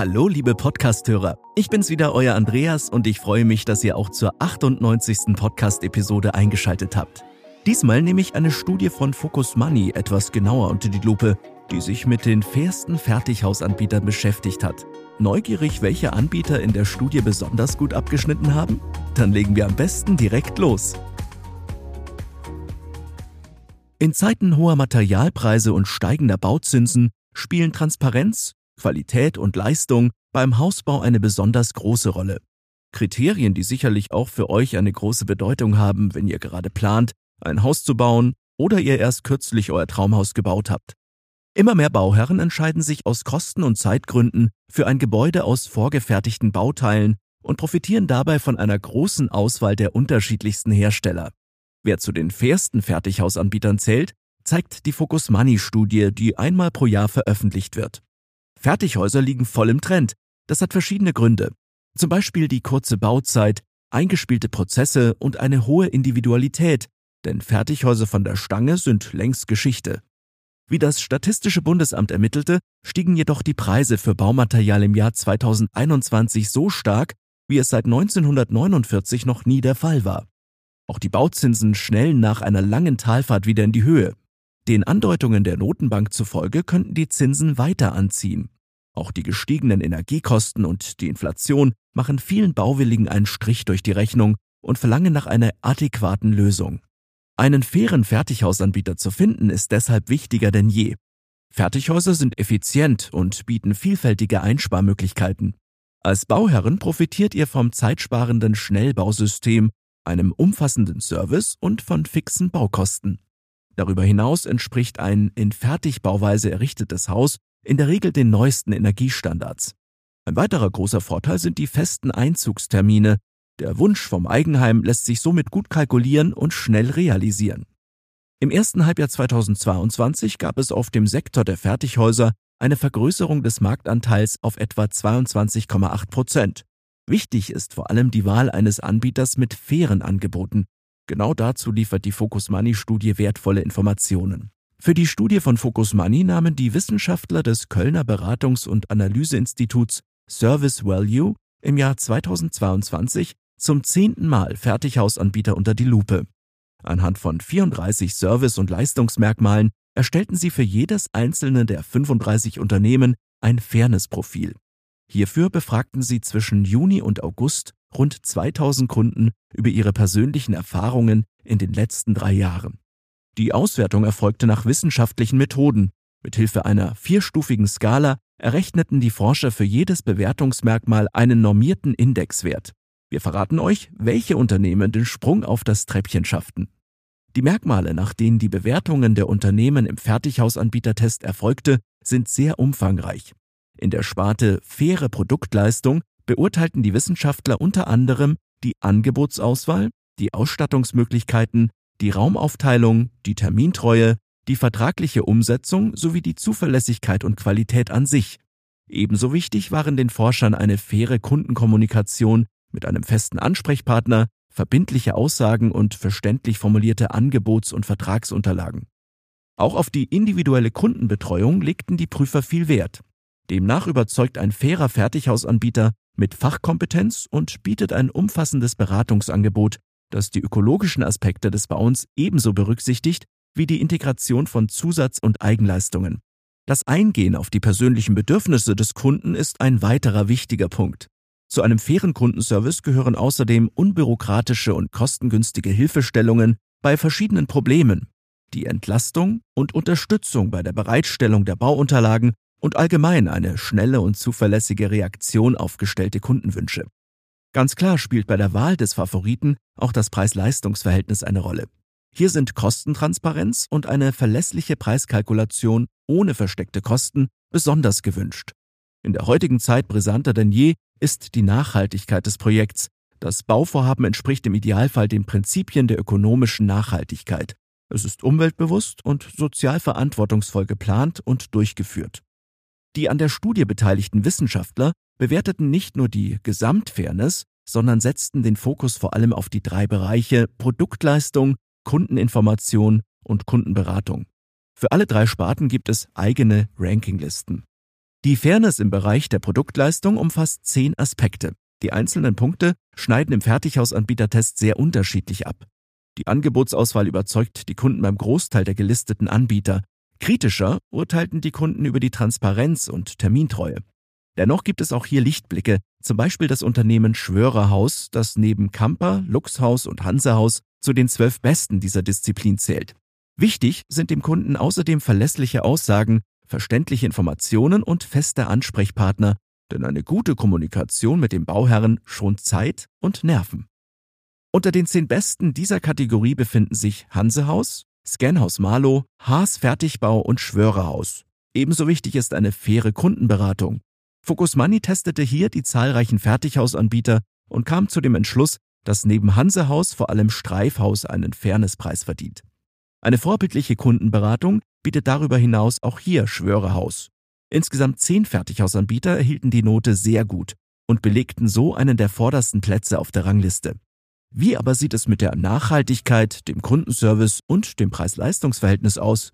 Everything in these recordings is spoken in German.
Hallo, liebe Podcasthörer. Ich bin's wieder, euer Andreas, und ich freue mich, dass ihr auch zur 98. Podcast-Episode eingeschaltet habt. Diesmal nehme ich eine Studie von Focus Money etwas genauer unter die Lupe, die sich mit den fairsten Fertighausanbietern beschäftigt hat. Neugierig, welche Anbieter in der Studie besonders gut abgeschnitten haben? Dann legen wir am besten direkt los. In Zeiten hoher Materialpreise und steigender Bauzinsen spielen Transparenz, Qualität und Leistung beim Hausbau eine besonders große Rolle. Kriterien, die sicherlich auch für euch eine große Bedeutung haben, wenn ihr gerade plant, ein Haus zu bauen oder ihr erst kürzlich euer Traumhaus gebaut habt. Immer mehr Bauherren entscheiden sich aus Kosten- und Zeitgründen für ein Gebäude aus vorgefertigten Bauteilen und profitieren dabei von einer großen Auswahl der unterschiedlichsten Hersteller. Wer zu den fairsten Fertighausanbietern zählt, zeigt die Focus Money Studie, die einmal pro Jahr veröffentlicht wird. Fertighäuser liegen voll im Trend. Das hat verschiedene Gründe. Zum Beispiel die kurze Bauzeit, eingespielte Prozesse und eine hohe Individualität, denn Fertighäuser von der Stange sind längst Geschichte. Wie das Statistische Bundesamt ermittelte, stiegen jedoch die Preise für Baumaterial im Jahr 2021 so stark, wie es seit 1949 noch nie der Fall war. Auch die Bauzinsen schnellen nach einer langen Talfahrt wieder in die Höhe. Den Andeutungen der Notenbank zufolge könnten die Zinsen weiter anziehen. Auch die gestiegenen Energiekosten und die Inflation machen vielen Bauwilligen einen Strich durch die Rechnung und verlangen nach einer adäquaten Lösung. Einen fairen Fertighausanbieter zu finden ist deshalb wichtiger denn je. Fertighäuser sind effizient und bieten vielfältige Einsparmöglichkeiten. Als Bauherren profitiert ihr vom zeitsparenden Schnellbausystem, einem umfassenden Service und von fixen Baukosten. Darüber hinaus entspricht ein in Fertigbauweise errichtetes Haus in der Regel den neuesten Energiestandards. Ein weiterer großer Vorteil sind die festen Einzugstermine. Der Wunsch vom Eigenheim lässt sich somit gut kalkulieren und schnell realisieren. Im ersten Halbjahr 2022 gab es auf dem Sektor der Fertighäuser eine Vergrößerung des Marktanteils auf etwa 22,8 Prozent. Wichtig ist vor allem die Wahl eines Anbieters mit fairen Angeboten, Genau dazu liefert die Focus Money Studie wertvolle Informationen. Für die Studie von Focus Money nahmen die Wissenschaftler des Kölner Beratungs- und Analyseinstituts Service Value im Jahr 2022 zum zehnten Mal Fertighausanbieter unter die Lupe. Anhand von 34 Service- und Leistungsmerkmalen erstellten sie für jedes einzelne der 35 Unternehmen ein Fairness-Profil. Hierfür befragten sie zwischen Juni und August rund 2000 Kunden über ihre persönlichen Erfahrungen in den letzten drei Jahren. Die Auswertung erfolgte nach wissenschaftlichen Methoden. Mithilfe einer vierstufigen Skala errechneten die Forscher für jedes Bewertungsmerkmal einen normierten Indexwert. Wir verraten euch, welche Unternehmen den Sprung auf das Treppchen schafften. Die Merkmale, nach denen die Bewertungen der Unternehmen im Fertighausanbietertest erfolgte, sind sehr umfangreich. In der Sparte faire Produktleistung beurteilten die Wissenschaftler unter anderem die Angebotsauswahl, die Ausstattungsmöglichkeiten, die Raumaufteilung, die Termintreue, die vertragliche Umsetzung sowie die Zuverlässigkeit und Qualität an sich. Ebenso wichtig waren den Forschern eine faire Kundenkommunikation mit einem festen Ansprechpartner, verbindliche Aussagen und verständlich formulierte Angebots- und Vertragsunterlagen. Auch auf die individuelle Kundenbetreuung legten die Prüfer viel Wert. Demnach überzeugt ein fairer Fertighausanbieter mit Fachkompetenz und bietet ein umfassendes Beratungsangebot, das die ökologischen Aspekte des Bauens ebenso berücksichtigt wie die Integration von Zusatz- und Eigenleistungen. Das Eingehen auf die persönlichen Bedürfnisse des Kunden ist ein weiterer wichtiger Punkt. Zu einem fairen Kundenservice gehören außerdem unbürokratische und kostengünstige Hilfestellungen bei verschiedenen Problemen, die Entlastung und Unterstützung bei der Bereitstellung der Bauunterlagen und allgemein eine schnelle und zuverlässige Reaktion auf gestellte Kundenwünsche. Ganz klar spielt bei der Wahl des Favoriten auch das Preis-Leistungs-Verhältnis eine Rolle. Hier sind Kostentransparenz und eine verlässliche Preiskalkulation ohne versteckte Kosten besonders gewünscht. In der heutigen Zeit brisanter denn je ist die Nachhaltigkeit des Projekts. Das Bauvorhaben entspricht im Idealfall den Prinzipien der ökonomischen Nachhaltigkeit. Es ist umweltbewusst und sozial verantwortungsvoll geplant und durchgeführt. Die an der Studie beteiligten Wissenschaftler bewerteten nicht nur die Gesamtfairness, sondern setzten den Fokus vor allem auf die drei Bereiche Produktleistung, Kundeninformation und Kundenberatung. Für alle drei Sparten gibt es eigene Rankinglisten. Die Fairness im Bereich der Produktleistung umfasst zehn Aspekte. Die einzelnen Punkte schneiden im Fertighausanbietertest sehr unterschiedlich ab. Die Angebotsauswahl überzeugt die Kunden beim Großteil der gelisteten Anbieter. Kritischer urteilten die Kunden über die Transparenz und Termintreue. Dennoch gibt es auch hier Lichtblicke, zum Beispiel das Unternehmen Schwörerhaus, das neben Kamper, Luxhaus und Hansehaus zu den zwölf Besten dieser Disziplin zählt. Wichtig sind dem Kunden außerdem verlässliche Aussagen, verständliche Informationen und feste Ansprechpartner, denn eine gute Kommunikation mit dem Bauherren schont Zeit und Nerven. Unter den zehn Besten dieser Kategorie befinden sich Hansehaus, Scanhaus Marlow, Haas Fertigbau und Schwörerhaus. Ebenso wichtig ist eine faire Kundenberatung. Focus Money testete hier die zahlreichen Fertighausanbieter und kam zu dem Entschluss, dass neben Hansehaus vor allem Streifhaus einen Fairnesspreis verdient. Eine vorbildliche Kundenberatung bietet darüber hinaus auch hier Schwörerhaus. Insgesamt zehn Fertighausanbieter erhielten die Note sehr gut und belegten so einen der vordersten Plätze auf der Rangliste. Wie aber sieht es mit der Nachhaltigkeit, dem Kundenservice und dem Preis-Leistungs-Verhältnis aus?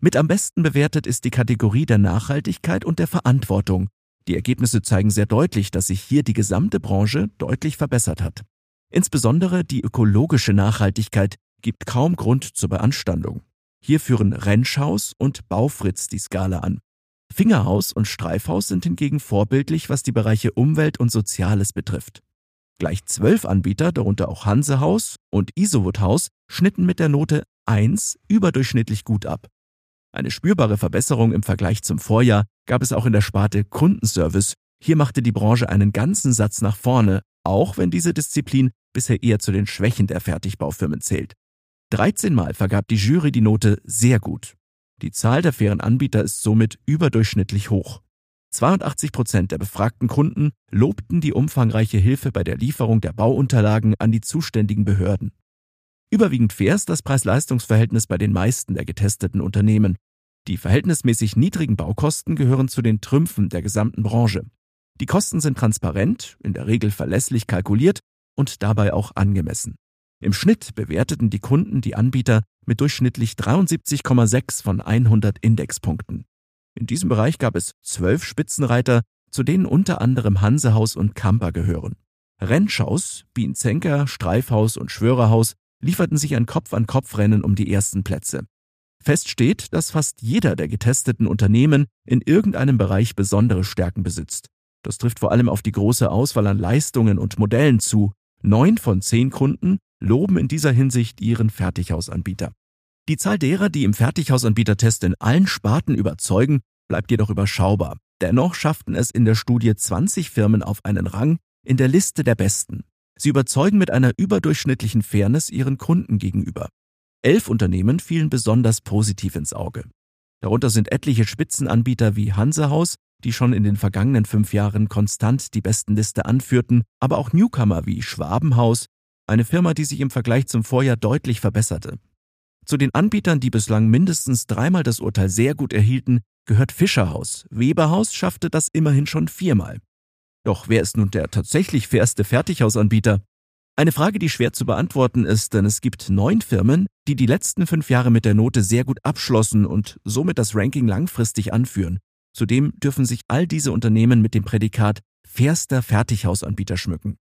Mit am besten bewertet ist die Kategorie der Nachhaltigkeit und der Verantwortung. Die Ergebnisse zeigen sehr deutlich, dass sich hier die gesamte Branche deutlich verbessert hat. Insbesondere die ökologische Nachhaltigkeit gibt kaum Grund zur Beanstandung. Hier führen Rentschhaus und Baufritz die Skala an. Fingerhaus und Streifhaus sind hingegen vorbildlich, was die Bereiche Umwelt und Soziales betrifft. Gleich zwölf Anbieter, darunter auch Hansehaus und Isowood Haus, schnitten mit der Note 1 überdurchschnittlich gut ab. Eine spürbare Verbesserung im Vergleich zum Vorjahr gab es auch in der Sparte Kundenservice. Hier machte die Branche einen ganzen Satz nach vorne, auch wenn diese Disziplin bisher eher zu den Schwächen der Fertigbaufirmen zählt. 13 Mal vergab die Jury die Note sehr gut. Die Zahl der fairen Anbieter ist somit überdurchschnittlich hoch. 82 Prozent der befragten Kunden lobten die umfangreiche Hilfe bei der Lieferung der Bauunterlagen an die zuständigen Behörden. Überwiegend fair ist das Preis-Leistungs-Verhältnis bei den meisten der getesteten Unternehmen. Die verhältnismäßig niedrigen Baukosten gehören zu den Trümpfen der gesamten Branche. Die Kosten sind transparent, in der Regel verlässlich kalkuliert und dabei auch angemessen. Im Schnitt bewerteten die Kunden die Anbieter mit durchschnittlich 73,6 von 100 Indexpunkten. In diesem Bereich gab es zwölf Spitzenreiter, zu denen unter anderem Hansehaus und Kamper gehören. Rennschaus, Bienzenker, Streifhaus und Schwörerhaus lieferten sich ein Kopf-an-Kopf-Rennen um die ersten Plätze. Fest steht, dass fast jeder der getesteten Unternehmen in irgendeinem Bereich besondere Stärken besitzt. Das trifft vor allem auf die große Auswahl an Leistungen und Modellen zu. Neun von zehn Kunden loben in dieser Hinsicht ihren Fertighausanbieter. Die Zahl derer, die im Fertighausanbietertest in allen Sparten überzeugen, bleibt jedoch überschaubar. Dennoch schafften es in der Studie 20 Firmen auf einen Rang in der Liste der Besten. Sie überzeugen mit einer überdurchschnittlichen Fairness ihren Kunden gegenüber. Elf Unternehmen fielen besonders positiv ins Auge. Darunter sind etliche Spitzenanbieter wie Hansehaus, die schon in den vergangenen fünf Jahren konstant die Bestenliste anführten, aber auch Newcomer wie Schwabenhaus, eine Firma, die sich im Vergleich zum Vorjahr deutlich verbesserte. Zu den Anbietern, die bislang mindestens dreimal das Urteil sehr gut erhielten, gehört Fischerhaus. Weberhaus schaffte das immerhin schon viermal. Doch wer ist nun der tatsächlich fairste Fertighausanbieter? Eine Frage, die schwer zu beantworten ist, denn es gibt neun Firmen, die die letzten fünf Jahre mit der Note sehr gut abschlossen und somit das Ranking langfristig anführen. Zudem dürfen sich all diese Unternehmen mit dem Prädikat fairster Fertighausanbieter schmücken.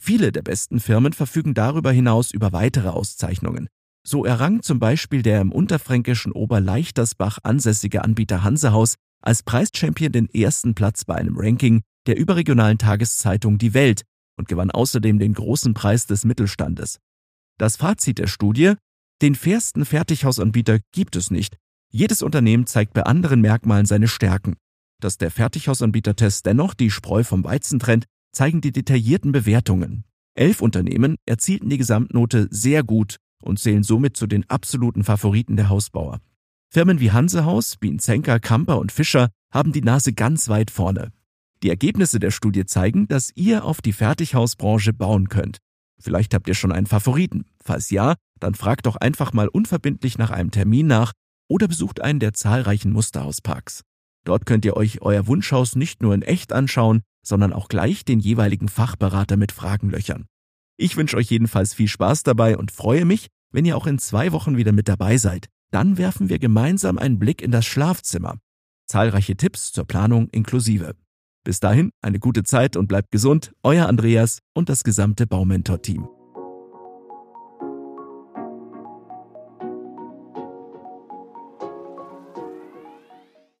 Viele der besten Firmen verfügen darüber hinaus über weitere Auszeichnungen. So errang zum Beispiel der im unterfränkischen Oberleichtersbach ansässige Anbieter Hansehaus als Preischampion den ersten Platz bei einem Ranking der überregionalen Tageszeitung Die Welt und gewann außerdem den großen Preis des Mittelstandes. Das Fazit der Studie, den fairsten Fertighausanbieter gibt es nicht. Jedes Unternehmen zeigt bei anderen Merkmalen seine Stärken. Dass der Fertighausanbietertest dennoch die Spreu vom Weizen trennt, zeigen die detaillierten Bewertungen. Elf Unternehmen erzielten die Gesamtnote sehr gut und zählen somit zu den absoluten Favoriten der Hausbauer. Firmen wie Hansehaus, Bienzenker, Kamper und Fischer haben die Nase ganz weit vorne. Die Ergebnisse der Studie zeigen, dass ihr auf die Fertighausbranche bauen könnt. Vielleicht habt ihr schon einen Favoriten. Falls ja, dann fragt doch einfach mal unverbindlich nach einem Termin nach oder besucht einen der zahlreichen Musterhausparks. Dort könnt ihr euch euer Wunschhaus nicht nur in echt anschauen, sondern auch gleich den jeweiligen Fachberater mit Fragen löchern. Ich wünsche euch jedenfalls viel Spaß dabei und freue mich, wenn ihr auch in zwei Wochen wieder mit dabei seid. Dann werfen wir gemeinsam einen Blick in das Schlafzimmer. Zahlreiche Tipps zur Planung inklusive. Bis dahin eine gute Zeit und bleibt gesund, euer Andreas und das gesamte Baumentor-Team.